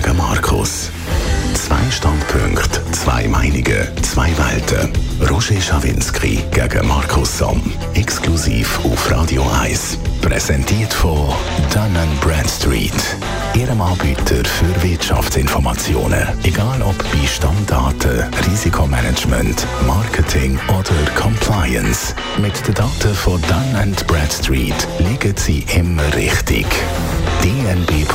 gegen Markus. Zwei Standpunkte, zwei Meinungen, zwei Welten. Roger Schawinski gegen Markus Somm. Exklusiv auf Radio 1. Präsentiert von Dun Bradstreet. Ihrem Anbieter für Wirtschaftsinformationen. Egal ob bei Stammdaten, Risikomanagement, Marketing oder Compliance. Mit den Daten von Dun Bradstreet liegen Sie immer richtig. dnb.com/ch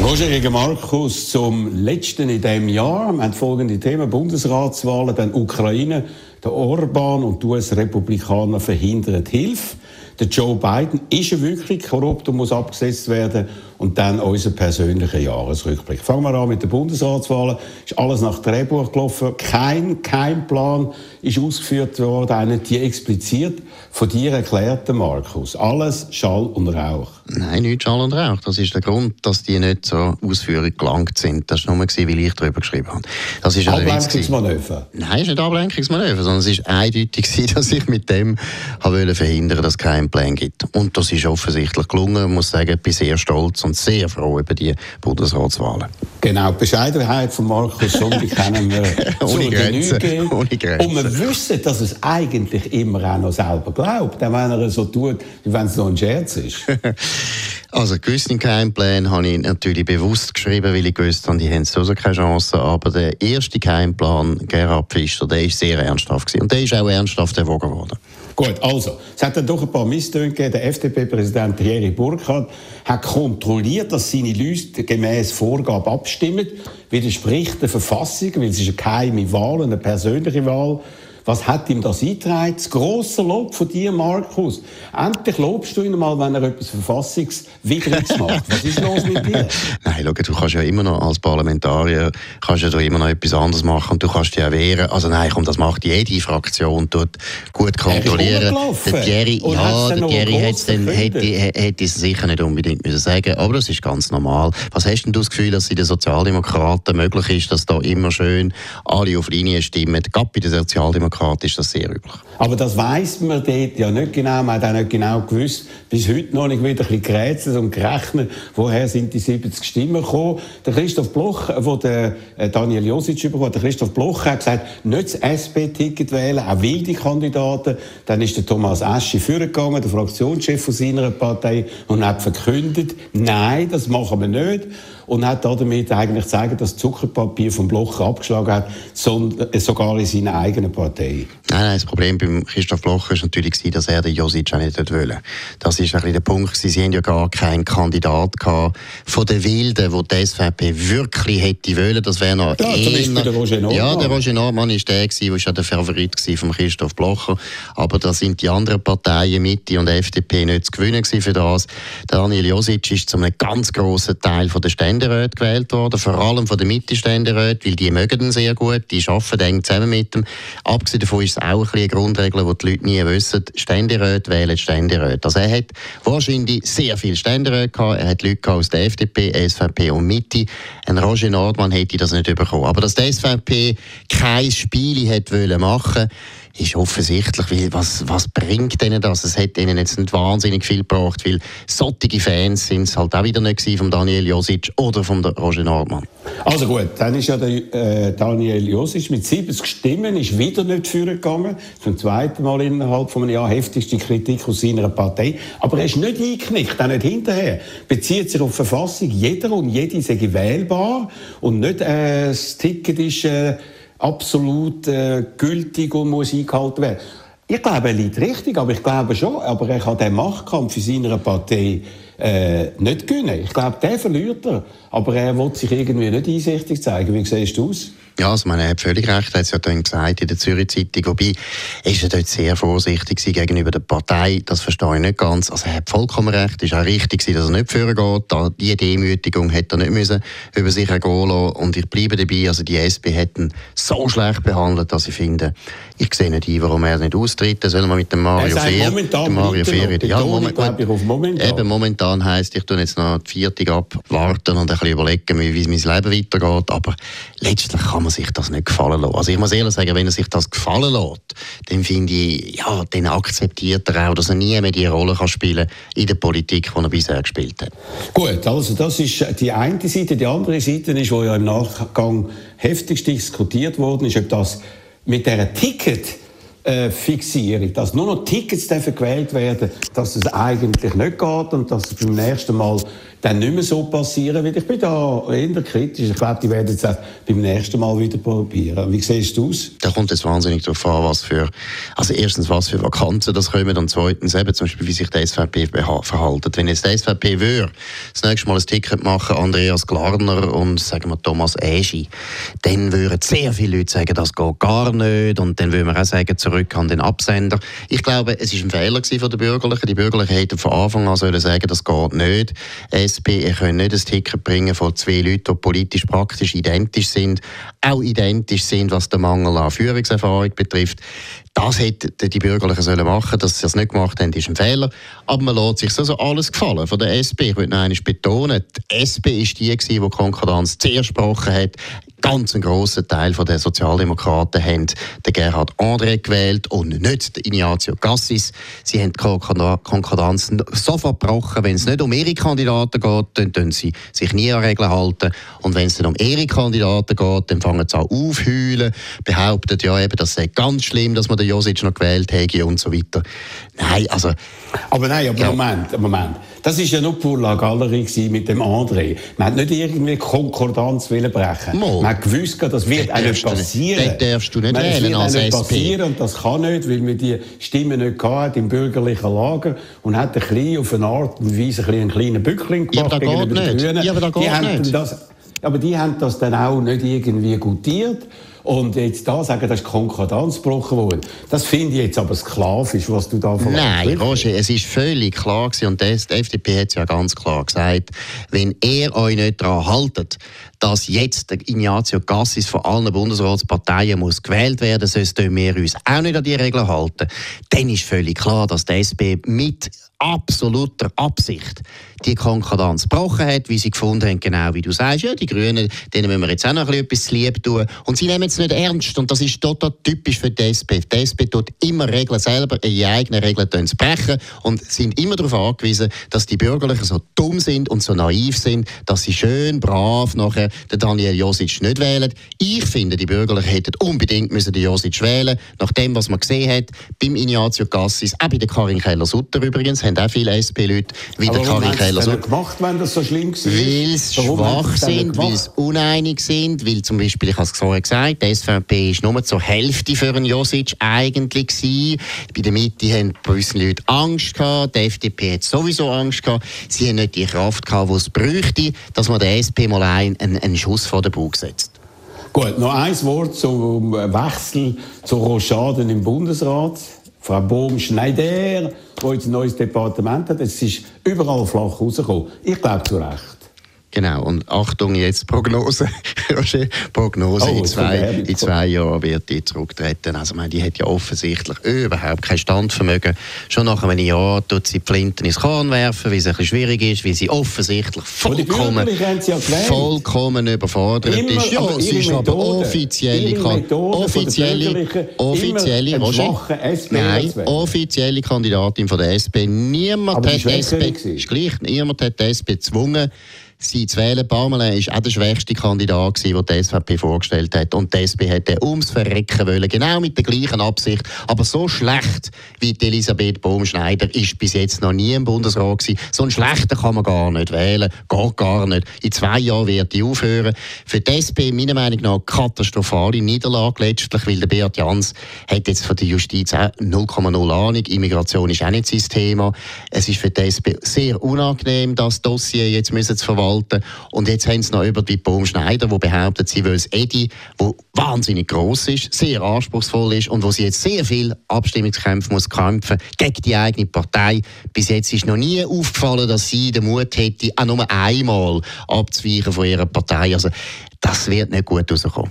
Roger gegen Markus zum letzten in diesem Jahr. Wir haben folgende Themen. Bundesratswahlen, dann Ukraine, der Orban und die US-Republikaner verhindern Hilfe. Der Joe Biden ist er wirklich korrupt und muss abgesetzt werden. Und dann unser persönlicher Jahresrückblick. Fangen wir an mit den Bundesratswahlen. Ist alles nach Drehbuch gelaufen. Kein, kein Plan ist ausgeführt worden, einer die explizit von dir erklärten, Markus. Alles Schall und Rauch. Nein, nicht Schall und Rauch. Das ist der Grund, dass die nicht so ausführlich gelangt sind. Das war nur, weil ich darüber geschrieben habe. Das ist Ablenkungsmanöver? Nein, es ist nicht Ablenkungsmanöver, sondern es war eindeutig, dass ich mit dem wollte verhindern, dass es keinen Plan gibt. Und das ist offensichtlich gelungen. Ich muss sagen, ich bin sehr stolz und sehr froh über die Bundesratswahlen. Genau, die Bescheidenheit von Markus Sondi kennen wir ohne, Grenzen, ohne Grenzen. Und wir wissen, dass es eigentlich immer auch noch selber glaubt, wenn er so tut, wie wenn es noch ein Scherz ist. Also gewisse Keimpläne habe ich natürlich bewusst geschrieben, weil ich gewusst habe, die haben sowieso keine Chance. Aber der erste Keimplan, Gerhard Pfister, der war sehr ernsthaft. Gewesen. Und der ist auch ernsthaft erwogen worden. Gut, also, es hat dann doch ein paar Misstöne gegeben. Der FDP-Präsident Thierry Burkhardt hat kontrolliert, dass seine Leute gemäß Vorgabe abstimmen. Widerspricht der Verfassung, weil es ist eine geheime Wahl, eine persönliche Wahl. Was hat ihm das eingetragen? Das grosse Lob von dir, Markus. Endlich lobst du ihn mal, wenn er etwas Verfassungswidriges macht. Was ist los mit dir? Nein, schau, du kannst ja immer noch als Parlamentarier kannst ja da immer noch etwas anderes machen und du kannst dich ja wehren. Also nein, komm, das macht jede Fraktion, tut gut kontrollieren. Der Thierry, ja, der Thierry hätte, es sicher nicht unbedingt müssen sagen aber das ist ganz normal. Was hast denn du das Gefühl, dass es den Sozialdemokraten möglich ist, dass da immer schön alle auf Linie stimmen, gerade bei den Sozialdemokraten Demokrat ist das sehr üblich. Aber das weiß man dort ja nicht genau. Man hat auch nicht genau gewusst, bis heute noch nicht wieder ein bisschen gerätselt und gerechnet, woher sind die 70 Stimmen gekommen. Der Christoph Bloch, äh, wo der äh, Daniel Josic überkommt, der Christoph Bloch hat gesagt, nicht das SP-Ticket wählen, auch wilde Kandidaten. Dann ist der Thomas Eschi vorgegangen, der Fraktionschef von seiner Partei, und hat verkündet, nein, das machen wir nicht und hat damit eigentlich gezeigt, dass das Zuckerpapier vom Bloch abgeschlagen hat, äh, sogar in seiner eigenen Partei. Nein, nein, das Problem beim Christoph Bloch war natürlich, dass er den Josic auch nicht wollte. Das war ein bisschen der Punkt. Sie haben ja gar keinen Kandidat gehabt von den Wilden, wo die SVP wirklich hätte wollen. Das wäre noch ja, eher... der Roger Normann. Ja, der Roger Normann war der, der war der Favorit von Christoph Blocher. Aber da sind die anderen Parteien, Mitte und FDP, nicht zu gewinnen für das. Daniel Josic ist zu einem ganz grossen Teil der Ständeräte gewählt worden, vor allem von den Mitte-Ständeräten, weil die mögen ihn sehr gut, die arbeiten eng zusammen mit ihm. Abgesehen davon ist es auch ein eine Grundregel, die die Leute nie wissen. Ständeräte wählen Ständeräte. Also er hat wahrscheinlich sehr viele Ständeräte gehabt. Er hat Leute aus der FDP, SVP und Mitte. Ein Roger Nordmann hätte das nicht bekommen. Aber dass die SVP kein Spiel machen wollen, ist offensichtlich, weil was, was bringt denen das? Es hat ihnen jetzt nicht wahnsinnig viel gebracht, weil solche Fans sind es halt auch wieder nicht von Daniel Josic oder von Roger Nordmann. Also gut, dann ist ja der äh, Daniel Josic mit 70 Stimmen ist wieder nicht vorgegangen. Zum zweiten Mal innerhalb von einem Jahr heftigste Kritik aus seiner Partei. Aber er ist nicht eingeknickt, auch nicht hinterher. Bezieht sich auf die Verfassung. Jeder und jede sei wählbar und nicht äh, das Ticket ist äh, absolut äh, gültig und muss eingehalten werden. Ich glaube, er liegt richtig, aber ich glaube schon, aber er kann den Machtkampf in seiner Partei äh, nicht gewinnen. Ich glaube, der verliert er, aber er will sich irgendwie nicht einsichtig zeigen. Wie siehst du aus? Ja, also man hat völlig recht, er hat es ja dann gesagt in der Zürich Zeitung, wobei ist er dort sehr vorsichtig gegenüber der Partei, das verstehe ich nicht ganz. Also er hat vollkommen recht, es ist auch richtig dass er nicht führen geht, diese Demütigung hätte er nicht müssen über sich ergehen lassen. Und ich bleibe dabei, also die SP hätten so schlecht behandelt, dass ich finde, ich sehe nicht ein, warum er nicht austritt, sollen wir mit dem Mario Fehr, Mario Fehr, ja, moment, ich, momentan. Eben, momentan heisst, ich tue jetzt noch die Viertig abwarten und ein bisschen überlegen, wie mein Leben weitergeht, aber letztlich kann kann man sich das nicht gefallen lassen. Also ich muss ehrlich sagen, wenn er sich das gefallen lässt, dann finde ich, ja, dann akzeptiert er auch, dass er nie mehr die Rolle kann spielen in der Politik, die er bisher gespielt hat. Gut, also das ist die eine Seite. Die andere Seite ist, wo ja im Nachgang heftigst diskutiert worden ist, ob das mit dieser Ticket äh, Fixierung, dass nur noch Tickets gewählt werden, dass es eigentlich nicht geht und dass es beim nächsten Mal dann nicht mehr so passieren wird. Ich bin da eher kritisch. Ich glaube, die werden es auch beim nächsten Mal wieder probieren. Wie siehst du es? Da kommt es wahnsinnig darauf an, was für, also erstens, was für Vakanzen das kommen und zweitens eben zum Beispiel, wie sich die SVP verhalten. Wenn jetzt die SVP würde, das nächste Mal ein Ticket machen, Andreas Glarner und sagen wir Thomas Eschi, dann würden sehr viele Leute sagen, das geht gar nicht und dann würden wir auch sagen, zurück an den Absender. Ich glaube, es war ein Fehler von den Bürgerlichen. Die Bürgerlichen hätten von Anfang an sollen sagen, das geht nicht. SP, ihr könnt nicht ein Ticket bringen von zwei Leuten, die politisch praktisch identisch sind, auch identisch sind, was den Mangel an Führungserfahrung betrifft. Das hätten die Bürgerlichen sollen machen Dass sie das nicht gemacht haben, ist ein Fehler. Aber man lässt sich also alles gefallen von der SP. Ich will noch einmal betonen, die SP ist die, die Konkordanz zuerst gesprochen hat ganz einen grossen Teil der Sozialdemokraten haben den Gerhard André gewählt und nicht Ignazio Cassis. Sie haben die Konkordanz sofort gebrochen. Wenn es nicht um ihre Kandidaten geht, dann tun sie sich nie an Regeln halten. Und wenn es dann um ihre Kandidaten geht, dann fangen sie an aufheulen, behaupten ja eben, das sei ganz schlimm, dass man den Josic noch gewählt hätte und so weiter. Nein, also... Aber nein, aber ja. Moment, Moment. Das war ja nur pour la Galerie mit dem André. Man hat nicht irgendwie Konkordanz brechen. Mal. Man hat gewusst, das wird auch nicht passieren. Das darfst du nicht Man wählen als nicht passieren und das kann nicht, weil man die Stimme nicht im bürgerlichen Lager und hat ein bisschen auf eine Art und Weise ein einen kleinen Bückling gemacht ja, gegenüber den Grünen. Ja, aber da geht die nicht. Das, aber die haben das dann auch nicht irgendwie gutiert. Und jetzt da sagen, das ist Konkordanz gebrochen worden. Das finde ich jetzt aber sklavisch, was du da verlangst. Nein, Roger, es ist völlig klar gewesen, und die FDP hat es ja ganz klar gesagt, wenn ihr euch nicht daran haltet, dass jetzt der Ignazio Cassis von allen Bundesratsparteien muss gewählt werden muss, sonst wir uns auch nicht an die Regeln halten, dann ist völlig klar, dass die SP mit absoluter Absicht die Konkordanz gebrochen hat, wie sie gefunden haben, genau wie du sagst, ja, die Grünen, denen müssen wir jetzt auch noch etwas zu lieb tun. Und sie nehmen es nicht ernst und das ist total typisch für die SP. Die SP tut immer Regeln selber, ihre eigenen Regeln zu brechen und sind immer darauf angewiesen, dass die Bürgerlichen so dumm sind und so naiv sind, dass sie schön brav nachher den Daniel Josic nicht wählen. Ich finde, die Bürgerlichen hätten unbedingt müssen den Josic wählen nach dem, was man gesehen hat, beim Ignazio Cassis, auch bei der Karin Keller-Sutter übrigens, haben auch viele SP-Leute wie der Karin Keller-Sutter. gemacht, wenn das so schlimm war? Weil sie schwach sind, weil sie uneinig sind, weil zum Beispiel, ich habe es vorher gesagt, die SVP ist nur zur Hälfte für einen Josic eigentlich gewesen. Bei der Mitte haben gewisse Leute Angst gehabt, die FDP hat sowieso Angst gehabt. Sie haben nicht die Kraft gehabt, die es bräuchte, dass man der SP mal einen, einen Schuss vor den Bug setzt. Gut, noch ein Wort zum Wechsel zu Rochaden im Bundesrat. Frau Bohm-Schneider, die jetzt ein neues Departement hat, es ist überall flach rausgekommen. Ich glaube zu Recht. Genau, und Achtung, jetzt Prognose, Roger, Prognose, oh, in, zwei, in zwei Jahren wird die zurücktreten. Also, meine, die hat ja offensichtlich überhaupt kein Standvermögen. Schon nach einem Jahr tut sie Flinten ins Korn werfen, weil es ein bisschen schwierig ist, weil sie offensichtlich vollkommen, ja vollkommen überfordert immer, ist. Ja, sie ist aber offizielle, offizielle, offizielle, Roger, nein, offizielle Kandidatin von der SP. Niemand hat, SP, ist gleich, niemand hat die SP gezwungen, zu wählen. Parmelin war auch der schwächste Kandidat, den die SVP vorgestellt hat. Und die SP hätte ums Verrecken wollen. Genau mit der gleichen Absicht. Aber so schlecht wie Elisabeth Bohm-Schneider ist bis jetzt noch nie im Bundesrat gewesen. So einen schlechten kann man gar nicht wählen. Geht gar nicht. In zwei Jahren wird die aufhören. Für die SP meiner Meinung nach katastrophale Niederlage letztlich, weil der Beat Jans hat jetzt von der Justiz auch 0,0 Ahnung. Immigration ist auch nicht sein Thema. Es ist für die SP sehr unangenehm, das Dossier jetzt müssen zu verwalten halten. Und jetzt haben sie noch über die Baum Schneider, die behauptet, sie das Edi, wo wahnsinnig groß ist, sehr anspruchsvoll ist und wo sie jetzt sehr viel Abstimmungskämpfe muss kämpfen gegen die eigene Partei. Bis jetzt ist noch nie aufgefallen, dass sie den Mut hätte, auch nur einmal abzuweichen von ihrer Partei. Also das wird nicht gut rauskommen.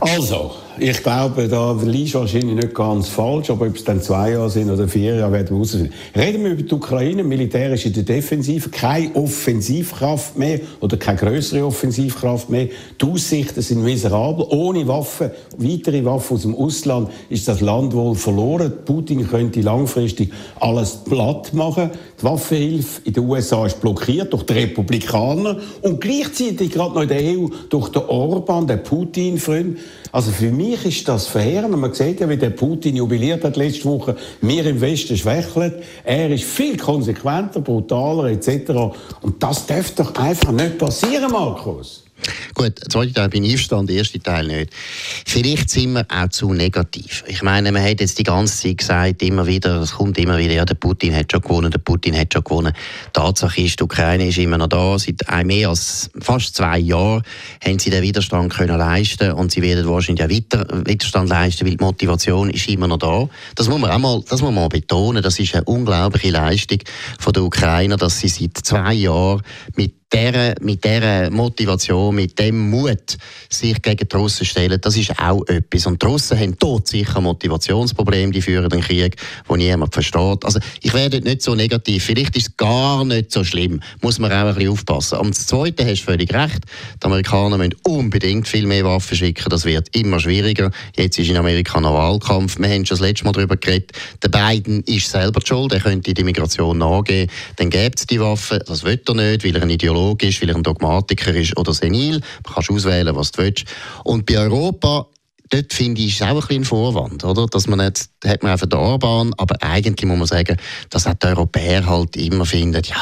Also, ich glaube, da liegt wahrscheinlich nicht ganz falsch, aber ob es dann zwei Jahre sind oder vier Jahre, werden wir herausfinden. Reden wir über die Ukraine. Militärisch in der Defensive keine Offensivkraft mehr oder keine größere Offensivkraft mehr. Die Aussichten sind miserabel. Ohne Waffen, weitere Waffen aus dem Ausland ist das Land wohl verloren. Putin könnte langfristig alles platt machen. Die Waffenhilfe in den USA ist blockiert durch die Republikaner und gleichzeitig gerade noch in der EU durch den Orban, den Putin-Freund. Also für mich ist das verheerend. Man sieht ja, wie der Putin jubiliert hat letzte Woche. Wir im Westen schwächeln. Er ist viel konsequenter, brutaler etc. Und das darf doch einfach nicht passieren, Markus. Gut, der zweite Teil bin ich einverstanden, der erste Teil nicht. Vielleicht sind wir auch zu negativ. Ich meine, man hat jetzt die ganze Zeit gesagt, immer wieder, es kommt immer wieder, ja, der Putin hat schon gewonnen, der Putin hat schon gewonnen. Tatsache ist, die Ukraine ist immer noch da. Seit mehr als fast zwei Jahren haben sie den Widerstand können leisten und sie werden wahrscheinlich auch weiter Widerstand leisten, weil die Motivation ist immer noch da. Das muss man auch mal, das muss man betonen. Das ist eine unglaubliche Leistung von der Ukrainer, dass sie seit zwei Jahren mit der, mit dieser Motivation, mit dem Mut, sich gegen die Russen stellen, das ist auch etwas. Und die Russen haben dort sicher Motivationsprobleme, die führen den Krieg, wo niemand versteht. Also ich werde nicht so negativ. Vielleicht ist es gar nicht so schlimm. Muss man auch ein bisschen aufpassen. Und das Zweite, hast du völlig recht, die Amerikaner müssen unbedingt viel mehr Waffen schicken. Das wird immer schwieriger. Jetzt ist in Amerika noch Wahlkampf. Wir haben schon das letzte Mal darüber geredet. Der Biden ist selber schuld. Er könnte die Migration nachgehen. Dann gibt es die Waffen. Das will er nicht, weil er ein Ideologe Ideologe ist, weil ein Dogmatiker ist oder senil. Man kann auswählen, was du willst. Und bei Europa dort finde ich, ist auch ein bisschen ein Vorwand, oder? Dass man jetzt, hat man einfach die Orban, aber eigentlich muss man sagen, dass auch die Europäer halt immer finden, ja,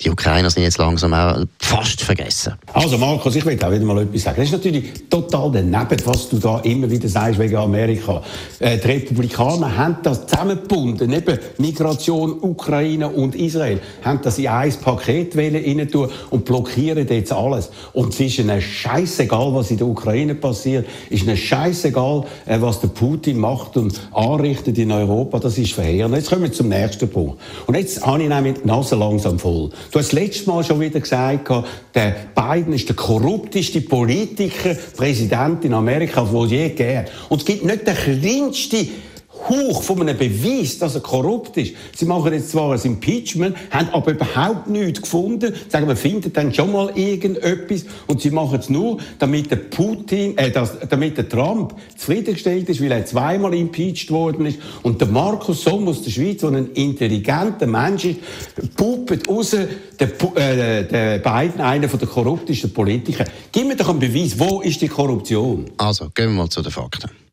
die Ukrainer sind jetzt langsam auch fast vergessen. Also Markus, ich will auch wieder mal etwas sagen. Das ist natürlich total daneben, was du da immer wieder sagst wegen Amerika. Äh, die Republikaner haben das zusammengebunden, neben Migration, Ukraine und Israel, haben das in ein Paket rein tun und blockieren jetzt alles. Und es ist ihnen scheißegal, was in der Ukraine passiert, ist ihnen scheißegal, scheißegal, äh, was der Putin macht und anrichtet in Europa, das ist verheerend. Jetzt kommen wir zum nächsten Punkt. Und jetzt habe ich nämlich die Nase langsam voll. Du hast das letzte Mal schon wieder gesagt, der Biden ist der korrupteste Politiker, Präsident in Amerika, wo je gegeben Und es gibt nicht den kleinsten Hauch von einem Beweis, dass er korrupt ist. Sie machen jetzt zwar ein Impeachment, haben aber überhaupt nichts gefunden. Sagen, wir finden dann schon mal irgendetwas. Und sie machen es nur, damit der Putin, äh, das, damit der Trump zufriedengestellt ist, weil er zweimal impeached worden ist. Und der Markus Somm aus der Schweiz, der ein intelligenter Mensch ist, puppet raus, der, äh, der Biden, einer der korruptesten Politiker. Gib mir doch einen Beweis, wo ist die Korruption? Also, gehen wir mal zu den Fakten.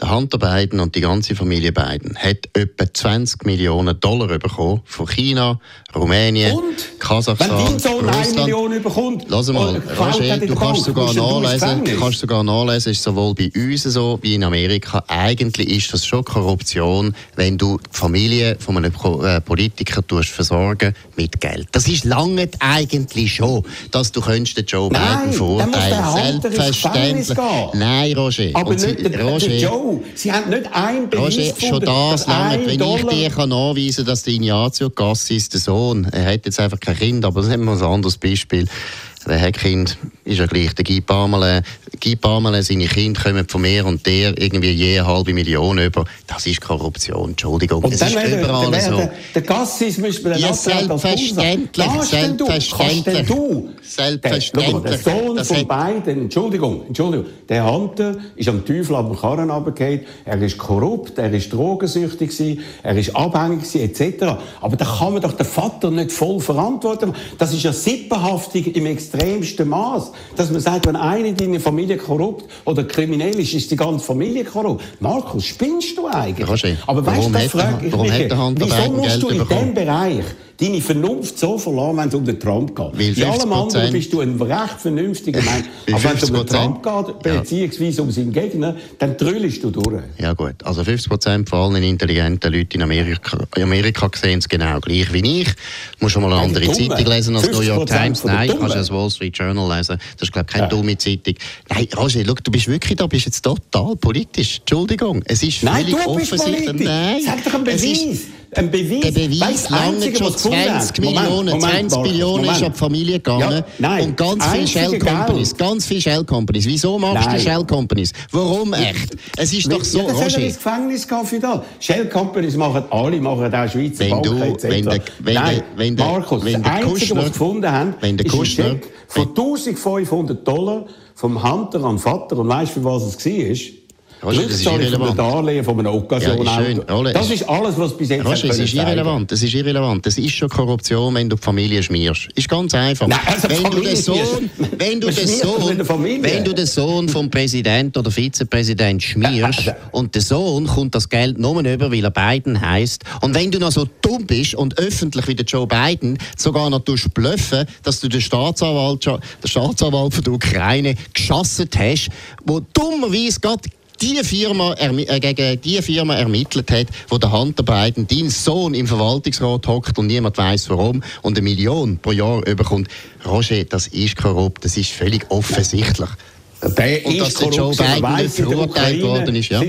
Der Hunter Biden und die ganze Familie Biden hat etwa 20 Millionen Dollar bekommen von China, Rumänien, und? Kasachstan, Wenn dein Sohn eine Million bekommt, Lass mal, Roger, du kannst sogar nachlesen, du kannst sogar nachlesen, ist sowohl bei uns so wie in Amerika. Eigentlich ist das schon Korruption, wenn du die Familie von einem äh, Politiker tust versorgen mit Geld. Das ist lange eigentlich schon, dass du könntest den Joe Biden verurteilen. Selbstverständlich. Nein, Roger. Aber und nicht der, Roger, der Joe Sie haben nicht ein Beweis Roger, schon das lange, wenn ich dir kann nachweisen kann, dass der Ignazio Cassis, der Sohn, er hat jetzt einfach kein Kind, aber das wir ein anderes Beispiel, Wer hat Kind, ist ja gleich. Der Guy Parmelin, Guy Parmelin, seine Kinder kommen von mir und der irgendwie je eine halbe Million über. Das ist Korruption, Entschuldigung. Und es ist überall der, so. Der, der Gassis müssen wir dann ja, selbstverständlich, selbstverständlich. Du, selbstverständlich. Der, der Sohn von beiden, Entschuldigung, Entschuldigung, der Hunter ist am Teufel am Karren runtergefallen. Er ist korrupt, er ist drogensüchtig gewesen, er ist abhängig gewesen, etc. Aber da kann man doch den Vater nicht voll verantworten. Das ist ja Sippenhaftung im Extrem extremsten Maß, dass man sagt, wenn eine in deiner Familie korrupt oder kriminell ist, ist die ganze Familie korrupt. Markus, spinnst du eigentlich? Roger, Aber weißt du, da frage ich mich, wieso musst du in diesem Bereich deine Vernunft so verlassen, wenn es um den Trump geht. Weil In allem anderen bist du ein recht vernünftiger Mensch. Aber wenn es um den Trump geht, beziehungsweise um seinen Gegner, dann trüllst du durch. Ja gut, also 50 Prozent von allen intelligenten Leuten in Amerika, Amerika sehen es genau gleich wie ich. Du musst schon mal eine andere Zeitung lesen als New York Times. Nein, kannst du das Wall Street Journal lesen. Das ist, glaube ich, keine ja. dumme Zeitung. Nein, Roger, schau, du bist wirklich da, bist jetzt total politisch. Entschuldigung, es ist Nein, völlig offensichtlich. Nein, Sag doch einen Beweis. Ein Beweis. Der Beweis lange schon 20 Millionen, Moment, 20 Millionen ist an die Familie gegangen. Ja, nein, und ganz viele Shell Companies, ganz viele Shell Companies. Wieso machst nein. du Shell Companies? Warum echt? Es ist doch so, ja, Roger. ins Gefängnis für das. Shell Companies machen alle, machen auch Schweizer wenn Banken du, etc. Wenn der, wenn nein, wenn der, Markus, wenn das Einzige, Kuschner, was sie gefunden haben, wenn der ist Kuschner, ein Check von 1500 Dollar vom Hunter an Vater. Und weißt du, für was es war? Das ist irrelevant. Darlehen von einem Occasion-Auto. Ja, das ist alles, was bis jetzt Roger, das ist irrelevant. Das ist irrelevant. Das ist schon Korruption, wenn du die Familie schmierst. Ist ganz einfach. Nein, also wenn, du den Sohn, wenn, du den Sohn, wenn du den Sohn vom Präsident oder Vizepräsident schmierst und der Sohn kommt das Geld nur über, weil er Biden heisst. Und wenn du noch so dumm bist und öffentlich wie der Joe Biden sogar noch bluffen, dass du den Staatsanwalt, den Staatsanwalt von der Ukraine geschossen hast, wo dummerweise gerade die Firma äh, gegen die Firma ermittelt hat, wo der Hunter Biden, dein Sohn, im Verwaltungsrat hockt und niemand weiß warum und eine Million pro Jahr überkommt. Roger, das ist korrupt, das ist völlig offensichtlich. Der und dass der Joe Biden verurteilt worden ist, ja.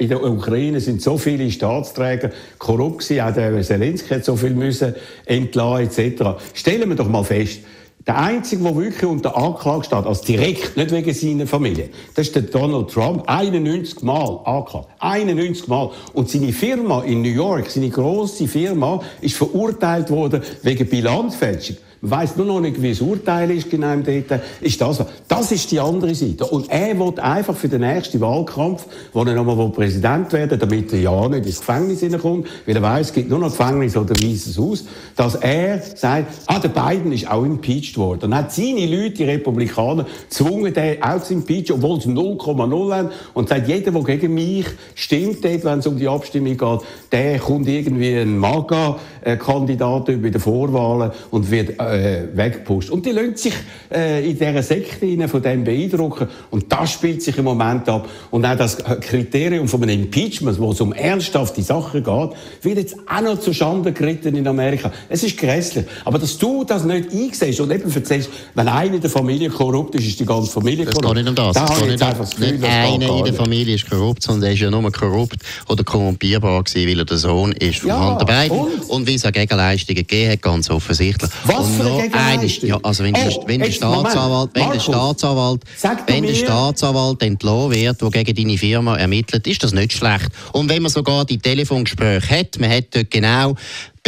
In der Ukraine sind so viele Staatsträger korrupt gewesen, auch der Zelensky hat so viel müssen entlassen etc. Stellen wir doch mal fest, der Einzige, der wirklich unter Anklage steht, als direkt, nicht wegen seiner Familie, das ist der Donald Trump. 91 Mal angeklagt. 91 Mal. Und seine Firma in New York, seine grosse Firma, ist verurteilt worden wegen Bilanzfälschung. Man weiss nur noch nicht, wie das Urteil ist, genau dort. Ist das, das ist die andere Seite. Und er will einfach für den nächsten Wahlkampf, wo er nochmal Präsident werden damit er ja nicht ins Gefängnis hineinkommt, weil er weiss, es gibt nur noch Gefängnis oder weißes Haus, dass er sagt, ah, der Biden ist auch impeached worden. Dann hat seine Leute, die Republikaner, gezwungen, den auch zu impeachen, obwohl sie 0,0 haben. Und sagt, jeder, der gegen mich stimmt, wenn es um die Abstimmung geht, der kommt irgendwie ein MAGA-Kandidat bei den Vorwahlen und wird äh, äh, wegpusht. Und die lassen sich äh, in dieser Sekte von dem beeindrucken. Und das spielt sich im Moment ab. Und auch das Kriterium von einem Impeachment, wo es um ernsthafte Sachen geht, wird jetzt auch noch zu Schande geritten in Amerika. Es ist grässlich. Aber dass du das nicht einsiehst und eben erzählst, wenn einer in der Familie korrupt ist, ist die ganze Familie korrupt. Das geht nicht um das. das, geht nicht, das Gefühl, nicht einer in der Familie ist korrupt, sondern er ist ja nur korrupt oder korrumpierbar gewesen, weil er der Sohn ist von ja, Hunter Biden. Und? und wie es auch Gegenleistungen gegeben hat, ganz offensichtlich. Was eine? Ja, also wenn, oh, der, wenn, der Staatsanwalt, wenn der Staatsanwalt, wenn der Staatsanwalt entlassen wird, der gegen deine Firma ermittelt, ist das nicht schlecht. Und wenn man sogar die Telefongespräche hat, man hat dort genau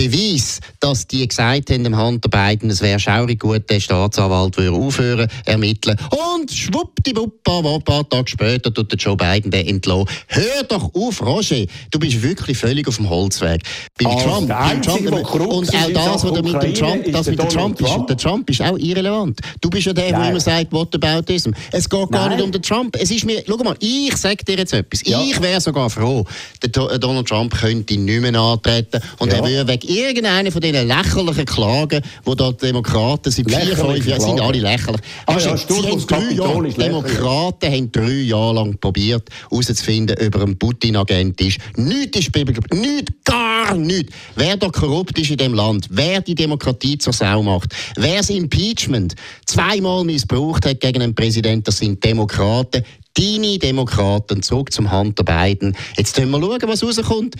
Beweis, dass die gesagt haben, dem Hunter Biden, es wäre schaurig gut, der Staatsanwalt würde aufhören, ermitteln. Und schwuppdiwupp, ein paar Tage später tut der Joe Biden den entlassen. Hör doch auf, Roger, du bist wirklich völlig auf dem Holzweg. Beim also Trump, beim Trump und auch das, was mit dem Trump, das mit dem Trump, Trump ist, der Trump ist auch irrelevant. Du bist ja der, der immer sagt, what about this? Es geht gar Nein. nicht um den Trump. Es ist mir, schau mal, ich sage dir jetzt etwas. Ja. Ich wäre sogar froh, der Donald Trump könnte nicht mehr antreten und ja. er würde wegen irgendeine von diesen lächerlichen Klagen, die da die Demokraten seit vier, fünf Jahren sind alle lächerlich. Ah, ja, sie haben drei Jahre, Demokraten haben drei Jahre lang probiert, herauszufinden, ob er ein Putin-Agent ist. Nichts ist nichts, gar nichts. Wer da korrupt ist in dem Land, wer die Demokratie zur Sau macht, wer das Impeachment zweimal missbraucht hat gegen einen Präsidenten, das sind Demokraten. Deine Demokraten zog zum Hunter Biden. Jetzt können wir schauen, was rauskommt.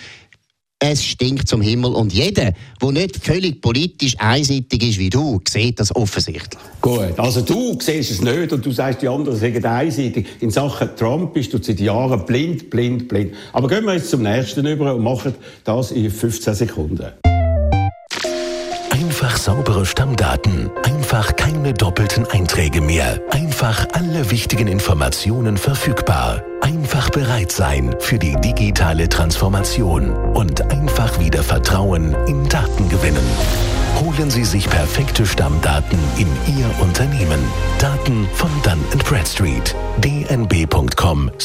Es stinkt zum Himmel und jeder, der nicht völlig politisch einseitig ist wie du, sieht das offensichtlich. Gut, also du siehst es nicht und du sagst, die anderen sind einseitig. In Sachen Trump bist du seit Jahren blind, blind, blind. Aber gehen wir jetzt zum nächsten über und machen das in 15 Sekunden. Einfach saubere Stammdaten, einfach keine doppelten Einträge mehr, einfach alle wichtigen Informationen verfügbar. Einfach bereit sein für die digitale Transformation und einfach wieder Vertrauen in Daten gewinnen. Holen Sie sich perfekte Stammdaten in Ihr Unternehmen. Daten von Dun Bradstreet. dnb.com/ch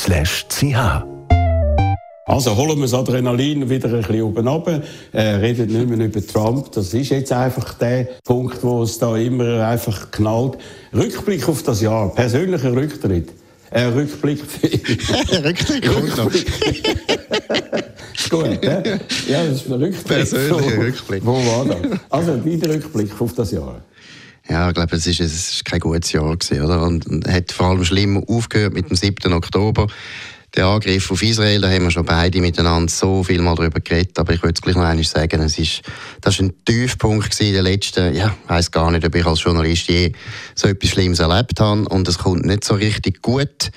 also holen wir das Adrenalin wieder ein bisschen oben runter, äh, reden nicht mehr über Trump. Das ist jetzt einfach der Punkt, wo es da immer einfach knallt. Rückblick auf das Jahr, persönlicher Rücktritt. Äh, Rückblick. Rückblick ist gut, ne? Ja, das ist ein Rückblick. Persönlicher Rückblick. Wo war das? Also, wieder Rückblick auf das Jahr. Ja, ich glaube, es ist, es ist kein gutes Jahr gewesen, oder? Und, und hat vor allem schlimm aufgehört mit dem 7. Oktober. Der Angriff auf Israel, da haben wir schon beide miteinander so viel mal darüber geredet, aber ich würde es gleich noch einmal sagen, es ist, das war ein Tiefpunkt in den letzten, ja, ich weiss gar nicht, ob ich als Journalist je so etwas Schlimmes erlebt habe und es kommt nicht so richtig gut.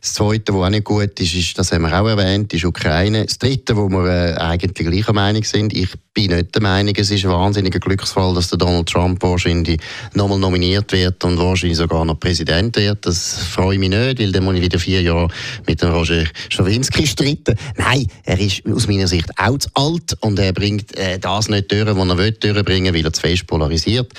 Das Zweite, was auch nicht gut ist, ist, das haben wir auch erwähnt, ist Ukraine. Das Dritte, wo wir äh, eigentlich gleicher Meinung sind, ich bin nicht der Meinung, es ist ein wahnsinniger Glücksfall, dass der Donald Trump wahrscheinlich nochmal nominiert wird und wahrscheinlich sogar noch Präsident wird. Das freue ich mich nicht, weil dann muss ich wieder vier Jahre mit dem Roger Schawinski streiten. Nein, er ist aus meiner Sicht auch zu alt und er bringt äh, das nicht durch, was er will, durchbringen weil er zu fest polarisiert.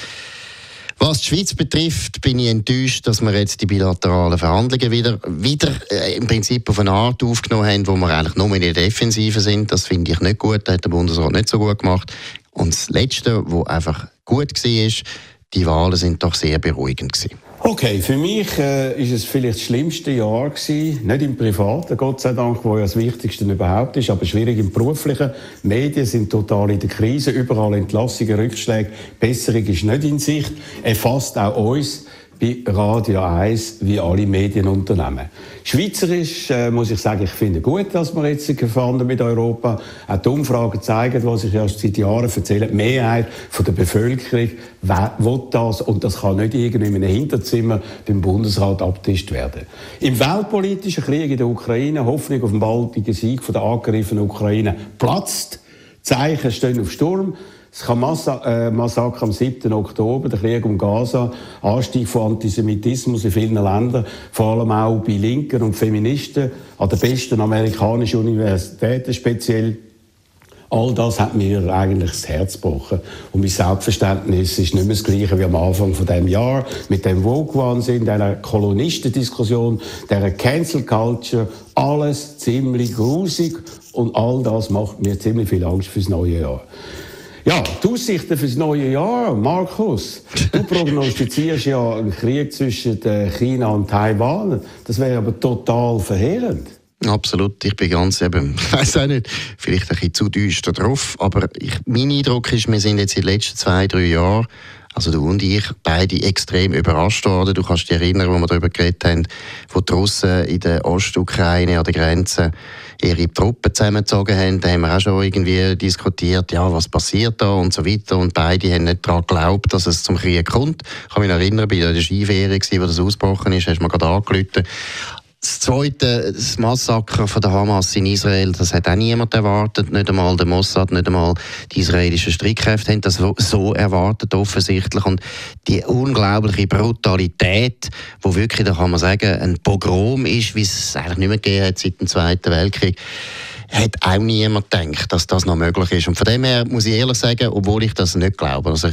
Was die Schweiz betrifft, bin ich enttäuscht, dass wir jetzt die bilateralen Verhandlungen wieder, wieder äh, im Prinzip auf eine Art aufgenommen haben, wo wir eigentlich nur in der Defensive sind. Das finde ich nicht gut, das hat der Bundesrat nicht so gut gemacht. Und das Letzte, was einfach gut war, die Wahlen sind doch sehr beruhigend gewesen. Okay, für mich äh, ist es vielleicht das schlimmste Jahr gewesen, nicht im Privaten, Gott sei Dank, wo ja das Wichtigste überhaupt ist, aber schwierig im Beruflichen. Medien sind total in der Krise, überall Entlassungen, Rückschläge, Besserung ist nicht in Sicht, erfasst auch uns bei Radio 1 wie alle Medienunternehmen. Schweizerisch äh, muss ich sagen, ich finde gut, dass wir jetzt gefahren mit Europa. Auch die Umfragen zeigen, was ich ja seit Jahren erzähle, die Mehrheit von der Bevölkerung will das und das kann nicht irgendwie in einem Hinterzimmer beim Bundesrat abtischt werden. Im weltpolitischen Krieg in der Ukraine, Hoffnung auf den baldigen Sieg von der angegriffenen Ukraine platzt. Zeichen stehen auf Sturm. Das Massaker am 7. Oktober, der Krieg um Gaza, Anstieg von Antisemitismus in vielen Ländern, vor allem auch bei Linken und Feministen, an den besten amerikanischen Universitäten speziell. All das hat mir eigentlich das Herz gebrochen. Und mein Selbstverständnis ist nicht mehr das gleiche wie am Anfang von dem Jahr. Mit dem Vogue-Wahnsinn, dieser Kolonistendiskussion, dieser Cancel Culture. Alles ziemlich grusig. Und all das macht mir ziemlich viel Angst fürs neue Jahr. Ja, die Aussichten für das neue Jahr, Markus. Du prognostizierst ja einen Krieg zwischen äh, China und Taiwan. Das wäre aber total verheerend. Absolut, ich bin ganz eben, ich weiß auch nicht, vielleicht ein bisschen zu düster drauf, aber ich, mein Eindruck ist, wir sind jetzt in den letzten zwei, drei Jahren also du und ich, beide extrem überrascht worden. Du kannst dich erinnern, wo wir darüber geredet haben, wo die Russen in der Ostukraine an der Grenze ihre Truppen zusammengezogen haben. Da haben wir auch schon irgendwie diskutiert, ja, was passiert da und so weiter. Und beide haben nicht daran geglaubt, dass es zum Krieg kommt. Ich kann mich erinnern, bei der Skiferie, wo das ausgebrochen ist, hast du mir gerade angerufen. Das zweite, das Massaker von der Hamas in Israel, das hat auch niemand erwartet. Nicht einmal der Mossad, nicht einmal die israelischen Streitkräfte haben das so erwartet, offensichtlich. Und die unglaubliche Brutalität, wo wirklich, da kann man sagen, ein Pogrom ist, wie es eigentlich nicht mehr gegeben hat seit dem Zweiten Weltkrieg hat auch niemand gedacht, dass das noch möglich ist. Und von dem her muss ich ehrlich sagen, obwohl ich das nicht glaube, also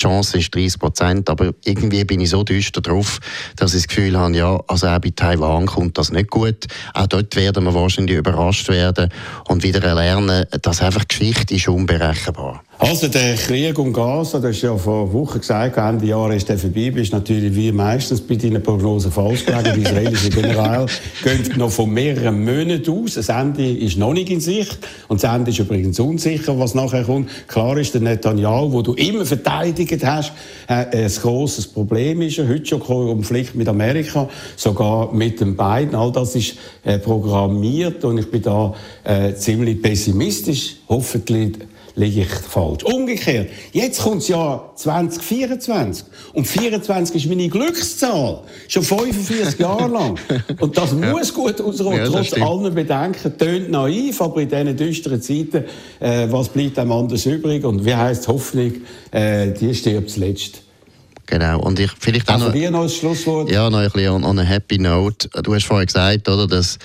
die Chance ist 30 Prozent, aber irgendwie bin ich so düster drauf, dass ich das Gefühl habe, ja, also auch bei Taiwan kommt das nicht gut. Auch dort werden wir wahrscheinlich überrascht werden und wieder lernen, dass einfach Geschichte ist unberechenbar. Also der Krieg um Gaza, das ist ja vor Wochen gesagt, Ende Jahr ist der vorbei, bist natürlich wie meistens bei deinen Prognosen falsch gelegen. Die israelische General gehen noch von mehreren Monaten aus. Das Ende ist noch nicht in Sicht. Und das Ende ist übrigens unsicher, was nachher kommt. Klar ist der Netanyahu, wo du immer verteidigt hast, äh, ein grosses Problem ist. Heute schon Konflikt mit Amerika, sogar mit den beiden. All das ist äh, programmiert und ich bin da äh, ziemlich pessimistisch. Hoffentlich liege ich falsch. Umgekehrt, jetzt kommt das Jahr 2024 und 24 ist meine Glückszahl, schon 45 Jahre lang. Und das muss gut ausrollen, ja, trotz stimmt. aller Bedenken. Tönt naiv, aber in diesen düsteren Zeiten, äh, was bleibt einem anders übrig? Und wie heisst Hoffnung, äh, die stirbt zuletzt. Genau. Und ich vielleicht auch noch, noch ein Schlusswort? Ja, noch ein bisschen on, on a happy note. Du hast vorhin gesagt, oder, dass,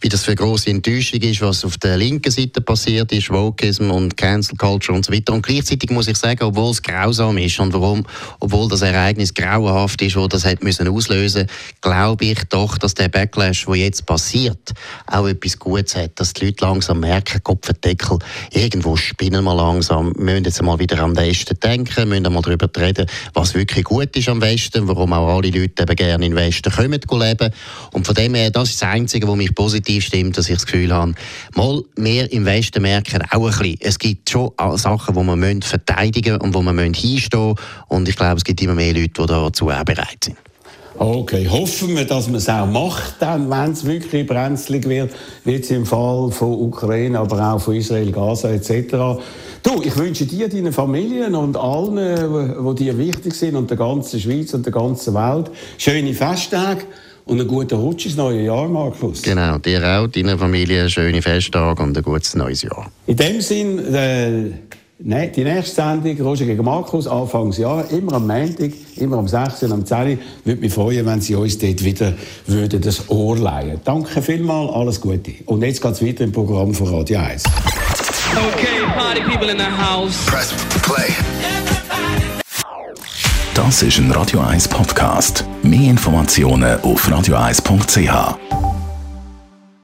wie das für eine grosse Enttäuschung ist, was auf der linken Seite passiert ist, Wokeism und Cancel Culture und so weiter. Und gleichzeitig muss ich sagen, obwohl es grausam ist und warum, obwohl das Ereignis grauenhaft ist, wo das hat müssen auslösen, glaube ich doch, dass der Backlash, der jetzt passiert, auch etwas Gutes hat, dass die Leute langsam merken, Kopfendeckel, irgendwo spinnen wir langsam, wir müssen jetzt mal wieder am Westen denken, müssen mal darüber reden, was wirklich wirklich gut ist am Westen, warum auch alle Leute eben gerne in den Westen kommen leben. Und von dem her, das ist das Einzige, was mich positiv stimmt, dass ich das Gefühl habe, mal mehr im Westen merken auch ein bisschen. Es gibt schon Sachen, die man verteidigen und wo man hinstehen müssen. Und ich glaube, es gibt immer mehr Leute, die dazu auch bereit sind. Okay, hoffen wir, dass man es auch macht, dann, wenn es wirklich brenzlig wird, wie jetzt im Fall von Ukraine, aber auch von Israel, Gaza etc. Du, ich wünsche dir, deinen Familien und allen, die dir wichtig sind und der ganzen Schweiz und der ganzen Welt, schöne Festtage und einen guten Rutsch ins neue Jahr, Markus. Genau, dir auch, deiner Familie, schöne Festtage und ein gutes neues Jahr. In dem Sinn, äh, die nächste Sendung, Roger gegen Markus, Anfangsjahr, immer am Montag, immer am 16. am 10. Würde mich freuen, wenn Sie uns dort wieder würden das Ohr leihen. Danke vielmals, alles Gute. Und jetzt geht es weiter im Programm von Radio 1. Okay, party people in the house. Press play. Das ist ein Radio 1 Podcast. Mehr Informationen auf radio1.ch.